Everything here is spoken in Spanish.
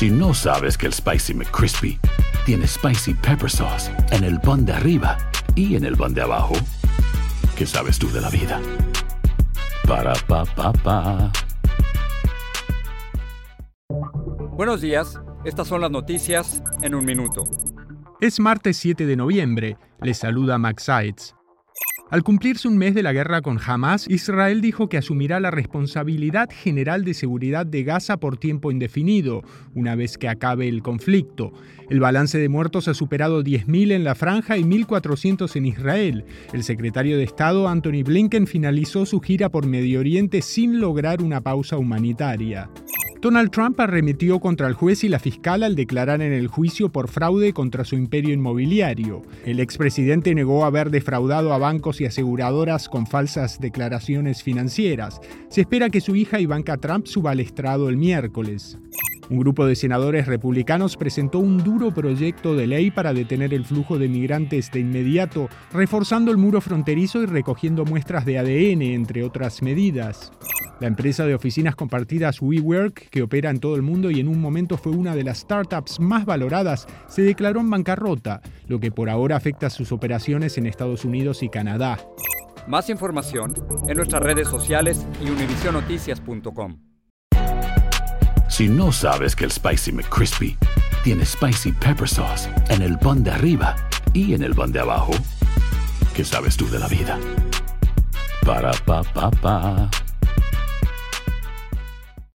Si no sabes que el Spicy McCrispy tiene Spicy Pepper Sauce en el pan de arriba y en el pan de abajo, ¿qué sabes tú de la vida? Para, pa, pa, pa. Buenos días, estas son las noticias en un minuto. Es martes 7 de noviembre. Les saluda Max Seitz. Al cumplirse un mes de la guerra con Hamas, Israel dijo que asumirá la responsabilidad general de seguridad de Gaza por tiempo indefinido, una vez que acabe el conflicto. El balance de muertos ha superado 10.000 en la franja y 1.400 en Israel. El secretario de Estado, Anthony Blinken, finalizó su gira por Medio Oriente sin lograr una pausa humanitaria. Donald Trump arremetió contra el juez y la fiscal al declarar en el juicio por fraude contra su imperio inmobiliario. El expresidente negó haber defraudado a bancos y aseguradoras con falsas declaraciones financieras. Se espera que su hija Ivanka Trump suba al estrado el miércoles. Un grupo de senadores republicanos presentó un duro proyecto de ley para detener el flujo de migrantes de inmediato, reforzando el muro fronterizo y recogiendo muestras de ADN, entre otras medidas. La empresa de oficinas compartidas WeWork, que opera en todo el mundo y en un momento fue una de las startups más valoradas, se declaró en bancarrota, lo que por ahora afecta sus operaciones en Estados Unidos y Canadá. Más información en nuestras redes sociales y univisionoticias.com. Si no sabes que el Spicy McCrispy tiene Spicy Pepper Sauce en el pan de arriba y en el pan de abajo, ¿qué sabes tú de la vida? Para, pa, pa, pa.